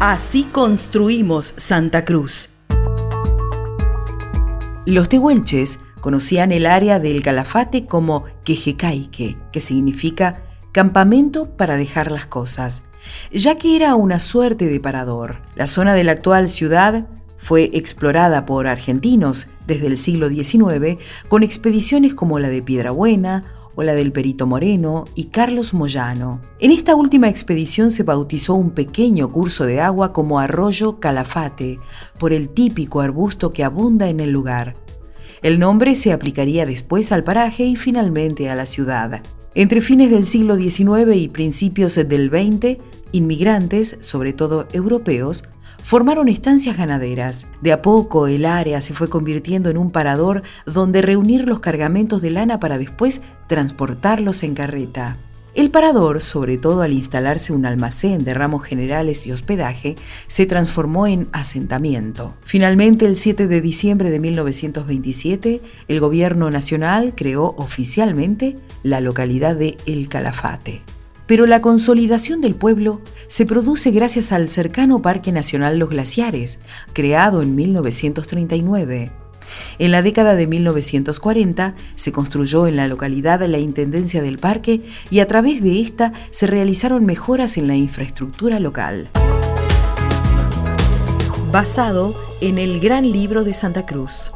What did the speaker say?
Así construimos Santa Cruz. Los tehuelches conocían el área del Calafate como Quejecaique, que significa campamento para dejar las cosas, ya que era una suerte de parador. La zona de la actual ciudad fue explorada por argentinos desde el siglo XIX con expediciones como la de Piedrabuena o la del Perito Moreno y Carlos Moyano. En esta última expedición se bautizó un pequeño curso de agua como Arroyo Calafate, por el típico arbusto que abunda en el lugar. El nombre se aplicaría después al paraje y finalmente a la ciudad. Entre fines del siglo XIX y principios del XX, inmigrantes, sobre todo europeos, formaron estancias ganaderas. De a poco el área se fue convirtiendo en un parador donde reunir los cargamentos de lana para después transportarlos en carreta. El parador, sobre todo al instalarse un almacén de ramos generales y hospedaje, se transformó en asentamiento. Finalmente, el 7 de diciembre de 1927, el gobierno nacional creó oficialmente la localidad de El Calafate pero la consolidación del pueblo se produce gracias al cercano Parque Nacional Los Glaciares, creado en 1939. En la década de 1940 se construyó en la localidad la Intendencia del Parque y a través de esta se realizaron mejoras en la infraestructura local. Basado en el Gran Libro de Santa Cruz.